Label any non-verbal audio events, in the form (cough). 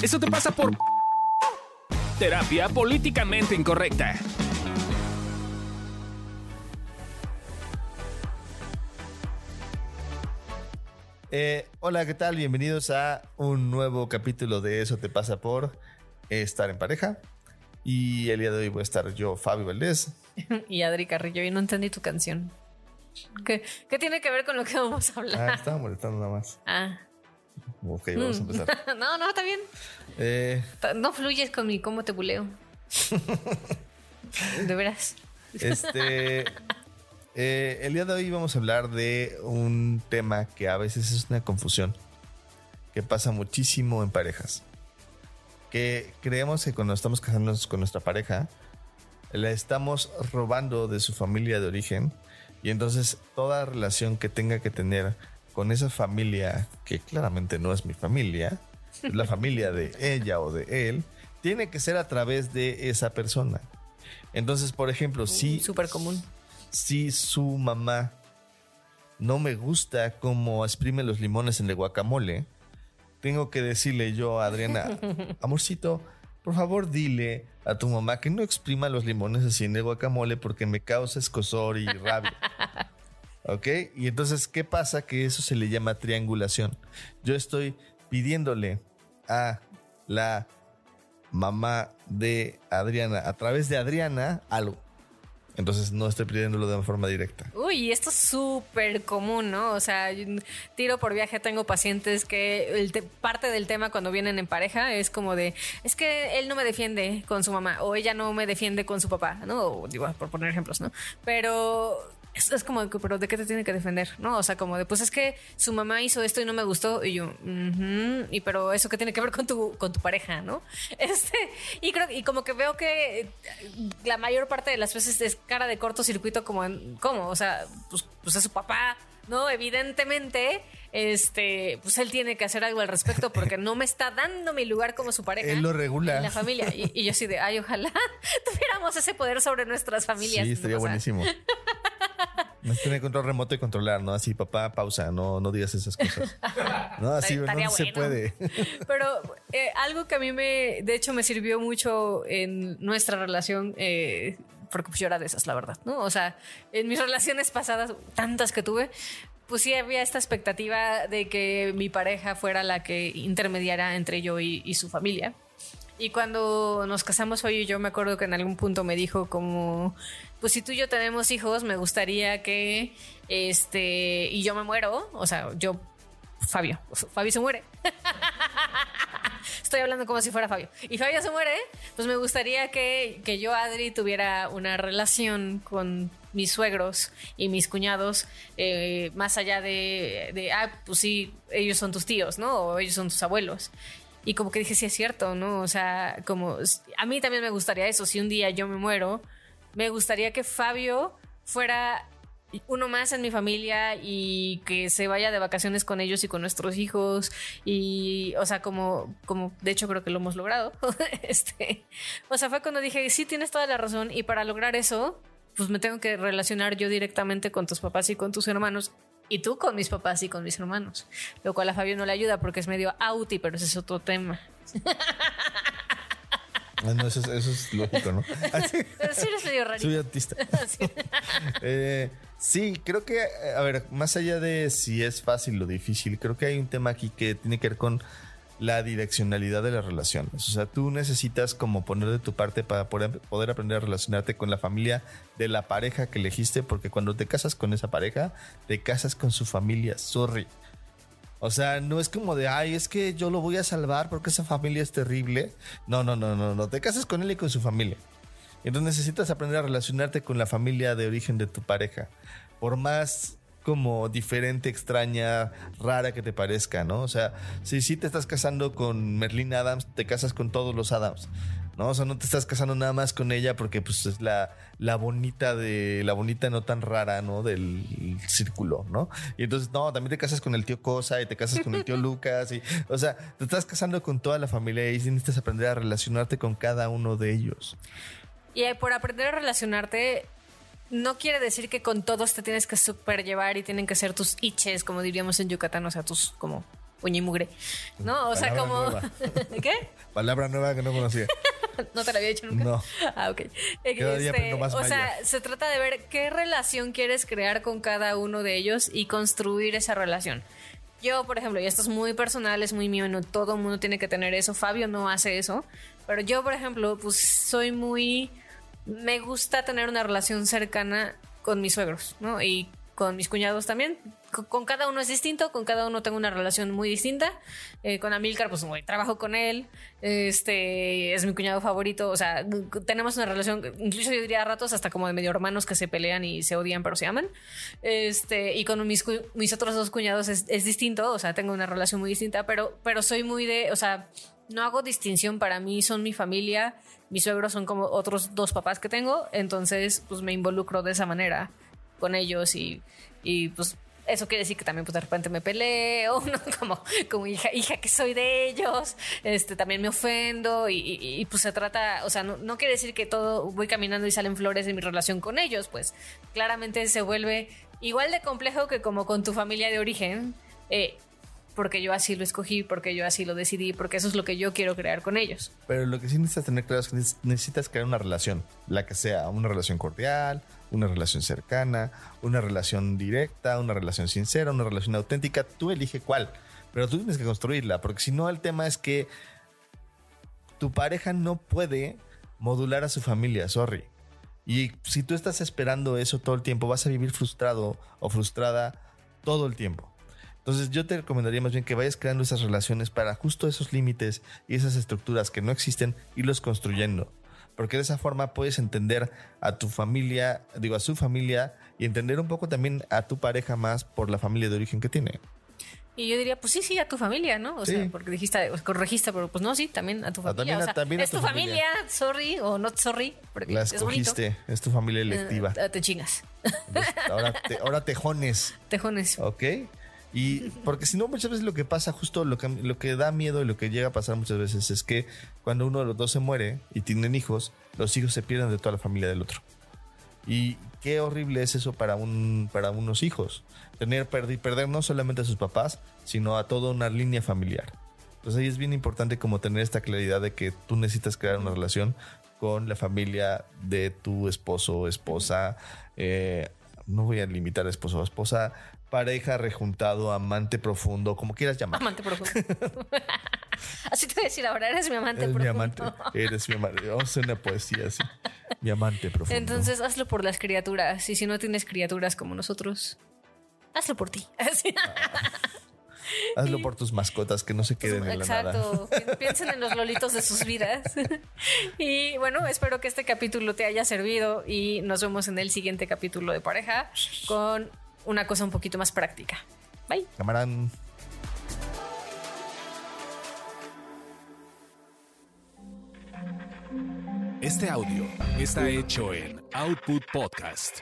Eso te pasa por terapia políticamente incorrecta. Eh, hola, ¿qué tal? Bienvenidos a un nuevo capítulo de Eso te pasa por estar en pareja. Y el día de hoy voy a estar yo, Fabio Valdés. (laughs) y Adri Carrillo, y no entendí tu canción. ¿Qué, ¿Qué, tiene que ver con lo que vamos a hablar? Ah, estaba molestando nada más. Ah. Ok, vamos a Mm. empezar. (laughs) no, no, está bien. Eh, No fluyes con mi cómo te buleo. (laughs) de veras. este, eh, el día de hoy vamos a hablar de un tema que a veces es una confusión, que pasa muchísimo en parejas. Que creemos que cuando estamos casándonos con nuestra pareja, la estamos robando de su familia de origen y entonces toda relación que tenga que tener con esa familia, que claramente no es mi familia, es la familia de ella o de él, tiene que ser a través de esa persona. Entonces, por ejemplo, si, Súper común. si su mamá no me gusta cómo exprime los limones en el guacamole, tengo que decirle yo a Adriana, (laughs) amorcito, por favor dile a tu mamá que no exprima los limones así en el guacamole porque me causa escosor y rabia. (laughs) ¿Ok? Y entonces, ¿qué pasa? Que eso se le llama triangulación. Yo estoy pidiéndole a la mamá de Adriana, a través de Adriana, algo. Entonces no estoy pidiéndolo de forma directa. Uy, esto es súper común, ¿no? O sea, tiro por viaje, tengo pacientes que parte del tema cuando vienen en pareja es como de, es que él no me defiende con su mamá o ella no me defiende con su papá, ¿no? O, digo, por poner ejemplos, ¿no? Pero es, es como, que, pero ¿de qué te tiene que defender? ¿No? O sea, como de, pues es que su mamá hizo esto y no me gustó y yo, "Ujú, y pero eso qué tiene que ver con tu, con tu pareja, ¿no? (laughs) Este, y creo, y como que veo que eh, la mayor parte de las veces es cara de cortocircuito como en, ¿cómo? O sea, pues, pues es su papá, ¿no? Evidentemente, este, pues él tiene que hacer algo al respecto porque no me está dando mi lugar como su pareja. Él lo regula. En la familia. Y, y yo así de, ay, ojalá (laughs) tuviéramos ese poder sobre nuestras familias. Sí, estaría O sea, buenísimo. (laughs) Es tener control remoto y controlar, ¿no? Así, papá, pausa, no, no digas esas cosas. (laughs) No, así no se puede. Pero (laughs) eh, algo que a mí me, de hecho, me sirvió mucho en nuestra relación, eh, porque pues yo era de esas, la verdad, ¿no? O sea, en mis relaciones pasadas, tantas que tuve, pues sí había esta expectativa de que mi pareja fuera la que intermediara entre yo y, y su familia. Y cuando nos casamos hoy yo me acuerdo que en algún punto me dijo como, pues si tú y yo tenemos hijos, me gustaría que, este, y yo me muero, o sea, yo, Fabio, Fabio se muere. (laughs) Estoy hablando como si fuera Fabio. Y Fabio se muere, pues me gustaría que, que yo, Adri, tuviera una relación con mis suegros y mis cuñados, eh, más allá de, de, ah, pues sí, ellos son tus tíos, ¿no? O ellos son tus abuelos. Y como que dije, sí es cierto, ¿no? O sea, como a mí también me gustaría eso. Si un día yo me muero, me gustaría que Fabio fuera uno más en mi familia y que se vaya de vacaciones con ellos y con nuestros hijos y o sea como como de hecho creo que lo hemos logrado (laughs) este o sea fue cuando dije sí tienes toda la razón y para lograr eso pues me tengo que relacionar yo directamente con tus papás y con tus hermanos y tú con mis papás y con mis hermanos lo cual a Fabio no le ayuda porque es medio auti pero ese es otro tema Ah, no, eso, es, eso es lógico, ¿no? Así, (laughs) pero sí eres medio rarito soy autista. (laughs) Sí. (laughs) Eh, sí, creo que, a ver, más allá de si es fácil o difícil, creo que hay un tema aquí que tiene que ver con la direccionalidad de las relaciones. O sea, tú necesitas como poner de tu parte para poder, aprender a relacionarte con la familia de la pareja que elegiste, porque cuando te casas con esa pareja, te casas con su familia, sorry. O sea, no es como de, ay, es que yo lo voy a salvar porque esa familia es terrible. No, no, no, no, no. Te casas con él y con su familia. Entonces necesitas aprender a relacionarte con la familia de origen de tu pareja. Por más como diferente, extraña, rara que te parezca, ¿no? O sea, si sí te estás casando con Merlin Adams, te casas con todos los Adams, ¿no? O sea, no te estás casando nada más con ella porque pues es la, la bonita de, la bonita no tan rara, ¿no? Del círculo, ¿no? Y entonces, no, también te casas con el tío Cosa y te casas con el tío (laughs) Lucas y, o sea, te estás casando con toda la familia y necesitas aprender a relacionarte con cada uno de ellos. Y eh, por aprender a relacionarte, no quiere decir que con todos te tienes que super llevar y tienen que ser tus iches, como diríamos en Yucatán, o sea, tus como uña y mugre. ¿No? O sea, Palabra como. nueva. (laughs) ¿Qué? Palabra nueva que no conocía. (laughs) ¿No te la había dicho nunca? No. Ah, ok. Aprendo más o sea, maya. se trata de ver qué relación quieres crear con cada uno de ellos y construir esa relación. Yo, por ejemplo, y esto es muy personal, es muy mío, no todo el mundo tiene que tener eso. Fabio no hace eso. Pero yo, por ejemplo, pues soy muy. Me gusta tener una relación cercana con mis suegros, ¿no? Y con mis cuñados también. Con, cada uno es distinto, con cada uno tengo una relación muy distinta. Eh, con Amilcar, pues trabajo con él. Este es mi cuñado favorito. O sea, tenemos una relación, incluso yo diría a ratos hasta como de medio hermanos que se pelean y se odian, pero se aman. Este, y con mis, mis otros dos cuñados es, es distinto. O sea, tengo una relación muy distinta, pero, pero soy muy de, o sea, no hago distinción para mí, son mi familia. Mis suegros son como otros dos papás que tengo. Entonces, pues me involucro de esa manera con ellos y, y pues eso quiere decir que también pues de repente me peleo, (laughs) ¿no? como, como hija, hija que soy de ellos, este también me ofendo y, pues se trata, o sea, no, no quiere decir que todo voy caminando y salen flores en mi relación con ellos, pues claramente se vuelve igual de complejo que como con tu familia de origen, eh, porque yo así lo escogí, porque yo así lo decidí, porque eso es lo que yo quiero crear con ellos. Pero lo que sí necesitas tener claro es que neces- necesitas crear una relación, la que sea, una relación cordial, una relación cercana, una relación directa, una relación sincera, una relación auténtica. Tú elige cuál, pero tú tienes que construirla, porque si no el tema es que tu pareja no puede modular a su familia, sorry. Y si tú estás esperando eso todo el tiempo, vas a vivir frustrado o frustrada todo el tiempo. Entonces yo te recomendaría más bien que vayas creando esas relaciones para justo esos límites y esas estructuras que no existen, irlos construyendo. Porque de esa forma puedes entender a tu familia, digo, a su familia y entender un poco también a tu pareja más por la familia de origen que tiene. Y yo diría, pues sí, sí, a tu familia, ¿no? O Sí. sea, porque dijiste, pues, corregiste, pero pues no, sí, también a tu Ah, familia. también o sea, también es tu tu familia. sorry, o not sorry, porque La es escogiste, es tu familia electiva. Eh, te chingas. Entonces, ahora, te, ahora tejones. (laughs) Tejones. ¿Ok? Y porque si no, muchas veces lo que pasa, justo lo que, lo que da miedo y lo que llega a pasar muchas veces es que cuando uno de los dos se muere y tienen hijos, los hijos se pierden de toda la familia del otro. Y qué horrible es eso para, un, para unos hijos. Tener, perder, perder no solamente a sus papás, sino a toda una línea familiar. Entonces ahí es bien importante como tener esta claridad de que tú necesitas crear una relación con la familia de tu esposo esposa. eh, no voy a limitar a esposo o esposa, pareja, rejuntado, amante profundo, como quieras llamar. Amante profundo. (laughs) Así te voy a decir ahora, eres mi amante Eres mi profundo. amante, eres mi amante. Vamos a hacer una poesía así. Mi amante profundo. Entonces hazlo por las criaturas. Y si no tienes criaturas como nosotros, hazlo por ti. (laughs) Así. Hazlo por tus mascotas que no se queden en la nada. Exacto. Pi- Piensen en los lolitos de sus vidas. (laughs) y bueno, espero que este capítulo te haya servido y nos vemos en el siguiente capítulo de pareja con una cosa un poquito más práctica. Bye. Camarán. Este audio está hecho en Output Podcast.